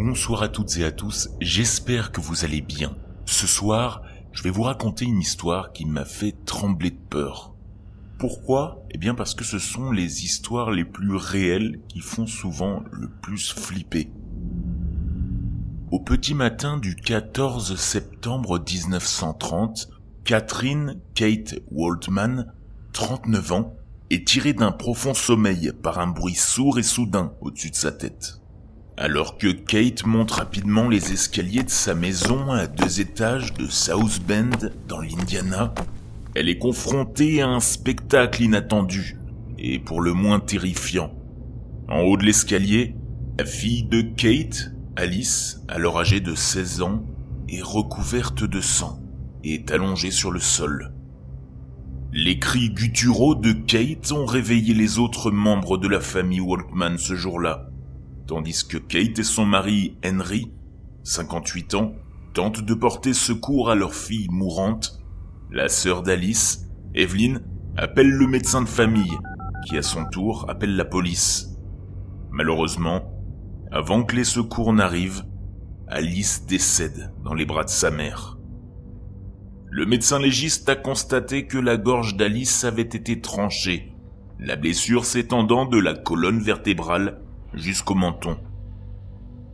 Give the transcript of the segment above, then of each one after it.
Bonsoir à toutes et à tous, j'espère que vous allez bien. Ce soir, je vais vous raconter une histoire qui m'a fait trembler de peur. Pourquoi? Eh bien parce que ce sont les histoires les plus réelles qui font souvent le plus flipper. Au petit matin du 14 septembre 1930, Catherine Kate Waldman, 39 ans, est tirée d'un profond sommeil par un bruit sourd et soudain au-dessus de sa tête. Alors que Kate monte rapidement les escaliers de sa maison à deux étages de South Bend dans l'Indiana, elle est confrontée à un spectacle inattendu et pour le moins terrifiant. En haut de l'escalier, la fille de Kate, Alice, alors âgée de 16 ans, est recouverte de sang et est allongée sur le sol. Les cris gutturaux de Kate ont réveillé les autres membres de la famille Walkman ce jour-là tandis que Kate et son mari Henry, 58 ans, tentent de porter secours à leur fille mourante. La sœur d'Alice, Evelyn, appelle le médecin de famille, qui à son tour appelle la police. Malheureusement, avant que les secours n'arrivent, Alice décède dans les bras de sa mère. Le médecin légiste a constaté que la gorge d'Alice avait été tranchée, la blessure s'étendant de la colonne vertébrale jusqu'au menton.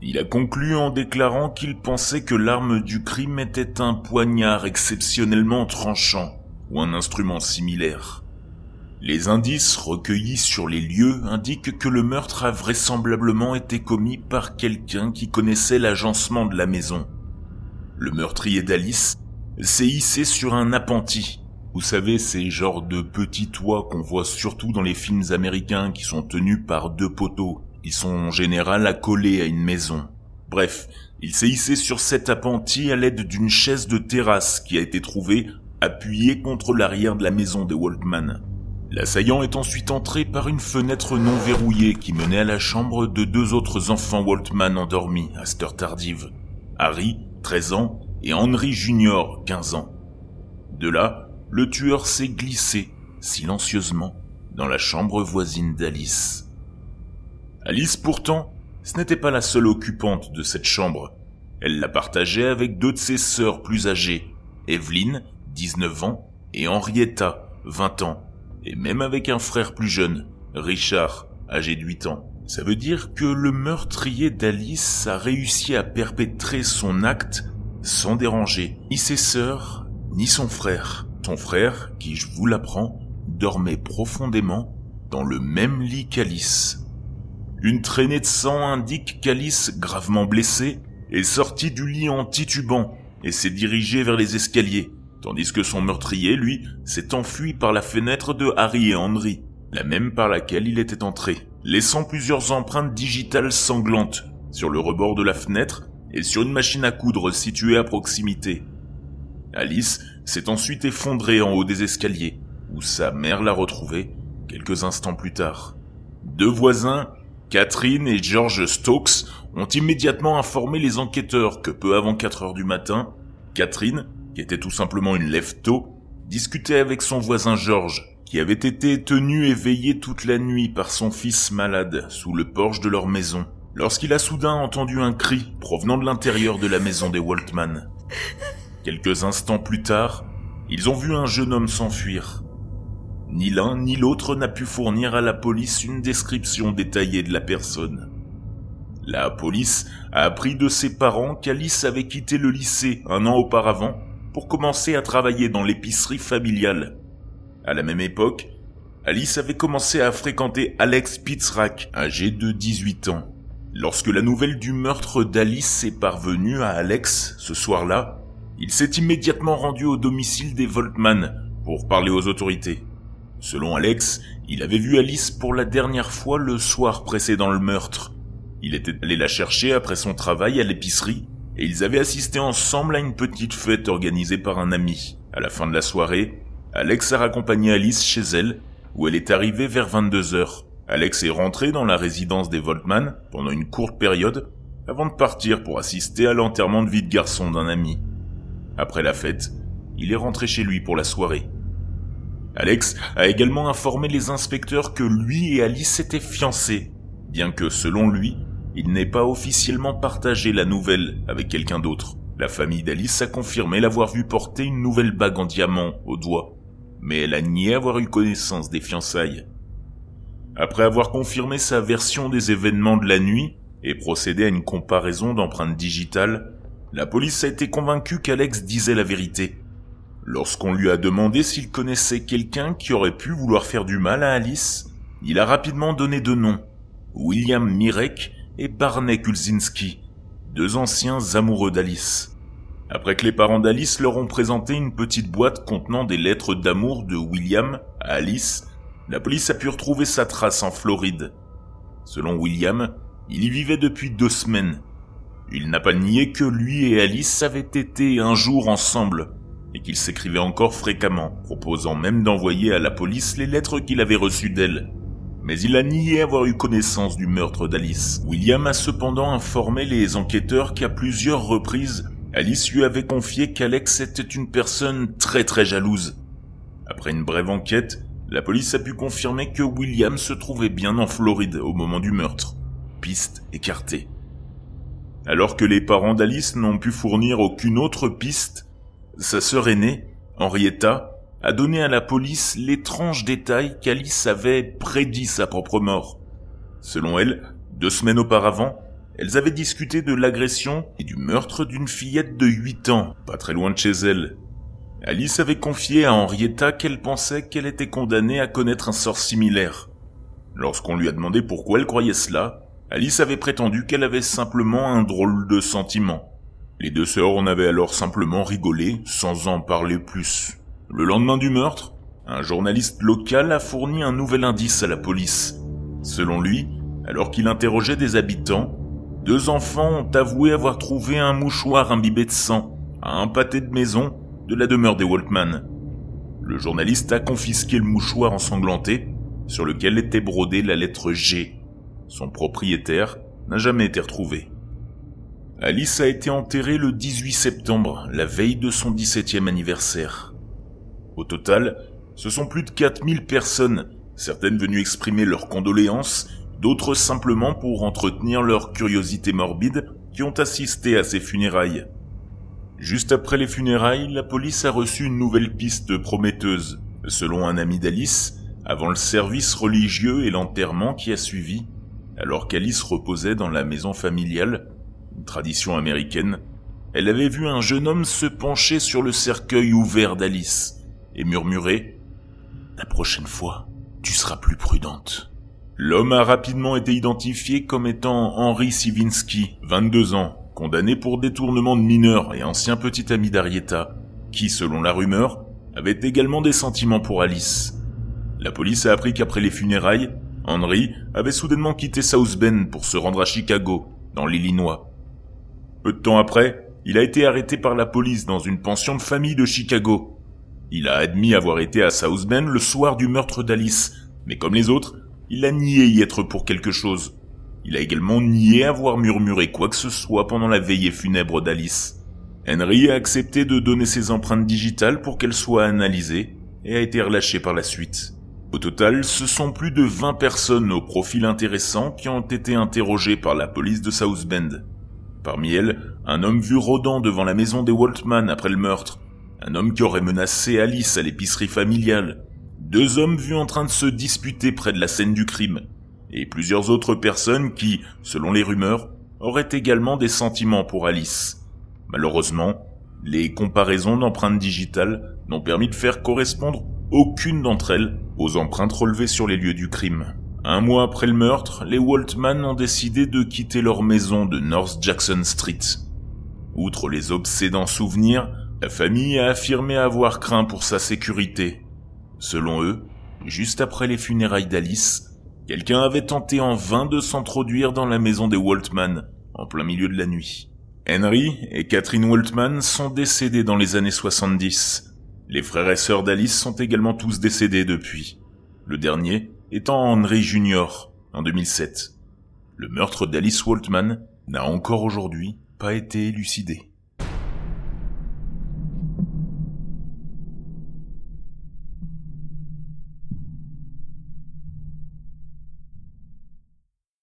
Il a conclu en déclarant qu'il pensait que l'arme du crime était un poignard exceptionnellement tranchant ou un instrument similaire. Les indices recueillis sur les lieux indiquent que le meurtre a vraisemblablement été commis par quelqu'un qui connaissait l'agencement de la maison. Le meurtrier d'Alice s'est hissé sur un appentis. Vous savez, ces genres de petits toits qu'on voit surtout dans les films américains qui sont tenus par deux poteaux ils sont en général accolés à une maison. Bref, il s'est hissé sur cet appentis à l'aide d'une chaise de terrasse qui a été trouvée appuyée contre l'arrière de la maison de Waldman. L'assaillant est ensuite entré par une fenêtre non verrouillée qui menait à la chambre de deux autres enfants Waltman endormis à cette heure tardive. Harry, 13 ans, et Henry Junior, 15 ans. De là, le tueur s'est glissé, silencieusement, dans la chambre voisine d'Alice. Alice, pourtant, ce n'était pas la seule occupante de cette chambre. Elle la partageait avec deux de ses sœurs plus âgées, Evelyn, 19 ans, et Henrietta, 20 ans, et même avec un frère plus jeune, Richard, âgé de 8 ans. Ça veut dire que le meurtrier d'Alice a réussi à perpétrer son acte sans déranger ni ses sœurs, ni son frère. Son frère, qui, je vous l'apprends, dormait profondément dans le même lit qu'Alice. Une traînée de sang indique qu'Alice, gravement blessée, est sortie du lit en titubant et s'est dirigée vers les escaliers, tandis que son meurtrier, lui, s'est enfui par la fenêtre de Harry et Henry, la même par laquelle il était entré, laissant plusieurs empreintes digitales sanglantes sur le rebord de la fenêtre et sur une machine à coudre située à proximité. Alice s'est ensuite effondrée en haut des escaliers, où sa mère l'a retrouvée quelques instants plus tard. Deux voisins Catherine et George Stokes ont immédiatement informé les enquêteurs que peu avant 4 heures du matin, Catherine, qui était tout simplement une lève-tôt, discutait avec son voisin George, qui avait été tenu éveillé toute la nuit par son fils malade sous le porche de leur maison, lorsqu'il a soudain entendu un cri provenant de l'intérieur de la maison des Waltman. Quelques instants plus tard, ils ont vu un jeune homme s'enfuir, ni l'un ni l'autre n'a pu fournir à la police une description détaillée de la personne. La police a appris de ses parents qu'Alice avait quitté le lycée un an auparavant pour commencer à travailler dans l'épicerie familiale. À la même époque, Alice avait commencé à fréquenter Alex Pitzrak, âgé de 18 ans. Lorsque la nouvelle du meurtre d'Alice est parvenue à Alex ce soir-là, il s'est immédiatement rendu au domicile des Voltman pour parler aux autorités. Selon Alex, il avait vu Alice pour la dernière fois le soir précédent le meurtre. Il était allé la chercher après son travail à l'épicerie et ils avaient assisté ensemble à une petite fête organisée par un ami. À la fin de la soirée, Alex a raccompagné Alice chez elle où elle est arrivée vers 22 heures. Alex est rentré dans la résidence des Voltman pendant une courte période avant de partir pour assister à l'enterrement de vie de garçon d'un ami. Après la fête, il est rentré chez lui pour la soirée. Alex a également informé les inspecteurs que lui et Alice étaient fiancés, bien que selon lui, il n'est pas officiellement partagé la nouvelle avec quelqu'un d'autre. La famille d'Alice a confirmé l'avoir vu porter une nouvelle bague en diamant au doigt, mais elle a nié avoir eu connaissance des fiançailles. Après avoir confirmé sa version des événements de la nuit et procédé à une comparaison d'empreintes digitales, la police a été convaincue qu'Alex disait la vérité. Lorsqu'on lui a demandé s'il connaissait quelqu'un qui aurait pu vouloir faire du mal à Alice, il a rapidement donné deux noms, William Mirek et Barney Kulzinski, deux anciens amoureux d'Alice. Après que les parents d'Alice leur ont présenté une petite boîte contenant des lettres d'amour de William à Alice, la police a pu retrouver sa trace en Floride. Selon William, il y vivait depuis deux semaines. Il n'a pas nié que lui et Alice avaient été un jour ensemble, et qu'ils s'écrivaient encore fréquemment, proposant même d'envoyer à la police les lettres qu'il avait reçues d'elle mais il a nié avoir eu connaissance du meurtre d'Alice. William a cependant informé les enquêteurs qu'à plusieurs reprises, Alice lui avait confié qu'Alex était une personne très très jalouse. Après une brève enquête, la police a pu confirmer que William se trouvait bien en Floride au moment du meurtre. Piste écartée. Alors que les parents d'Alice n'ont pu fournir aucune autre piste, sa sœur aînée, Henrietta, a donné à la police l'étrange détail qu'Alice avait prédit sa propre mort. Selon elle, deux semaines auparavant, elles avaient discuté de l'agression et du meurtre d'une fillette de 8 ans, pas très loin de chez elle. Alice avait confié à Henrietta qu'elle pensait qu'elle était condamnée à connaître un sort similaire. Lorsqu'on lui a demandé pourquoi elle croyait cela, Alice avait prétendu qu'elle avait simplement un drôle de sentiment. Les deux sœurs en avaient alors simplement rigolé sans en parler plus. Le lendemain du meurtre, un journaliste local a fourni un nouvel indice à la police. Selon lui, alors qu'il interrogeait des habitants, deux enfants ont avoué avoir trouvé un mouchoir imbibé de sang à un pâté de maison de la demeure des Waltman. Le journaliste a confisqué le mouchoir ensanglanté sur lequel était brodée la lettre G. Son propriétaire n'a jamais été retrouvé. Alice a été enterrée le 18 septembre, la veille de son 17e anniversaire. Au total, ce sont plus de 4000 personnes, certaines venues exprimer leurs condoléances, d'autres simplement pour entretenir leur curiosité morbide, qui ont assisté à ces funérailles. Juste après les funérailles, la police a reçu une nouvelle piste prometteuse. Selon un ami d'Alice, avant le service religieux et l'enterrement qui a suivi, alors qu'Alice reposait dans la maison familiale, tradition américaine, elle avait vu un jeune homme se pencher sur le cercueil ouvert d'Alice et murmurer ⁇ La prochaine fois, tu seras plus prudente ⁇ L'homme a rapidement été identifié comme étant Henri Sivinsky, 22 ans, condamné pour détournement de mineurs et ancien petit ami d'Arietta, qui, selon la rumeur, avait également des sentiments pour Alice. La police a appris qu'après les funérailles, Henry avait soudainement quitté South Bend pour se rendre à Chicago, dans l'Illinois. Peu de temps après, il a été arrêté par la police dans une pension de famille de Chicago, il a admis avoir été à South Bend le soir du meurtre d'Alice, mais comme les autres, il a nié y être pour quelque chose. Il a également nié avoir murmuré quoi que ce soit pendant la veillée funèbre d'Alice. Henry a accepté de donner ses empreintes digitales pour qu'elles soient analysées et a été relâché par la suite. Au total, ce sont plus de 20 personnes au profil intéressant qui ont été interrogées par la police de South Bend. Parmi elles, un homme vu rôdant devant la maison des Waltman après le meurtre, un homme qui aurait menacé Alice à l'épicerie familiale, deux hommes vus en train de se disputer près de la scène du crime, et plusieurs autres personnes qui, selon les rumeurs, auraient également des sentiments pour Alice. Malheureusement, les comparaisons d'empreintes digitales n'ont permis de faire correspondre aucune d'entre elles aux empreintes relevées sur les lieux du crime. Un mois après le meurtre, les Waltman ont décidé de quitter leur maison de North Jackson Street. Outre les obsédants souvenirs, la famille a affirmé avoir craint pour sa sécurité. Selon eux, juste après les funérailles d'Alice, quelqu'un avait tenté en vain de s'introduire dans la maison des Waltman, en plein milieu de la nuit. Henry et Catherine Waltman sont décédés dans les années 70. Les frères et sœurs d'Alice sont également tous décédés depuis. Le dernier étant Henry Jr. en 2007. Le meurtre d'Alice Waltman n'a encore aujourd'hui pas été élucidé.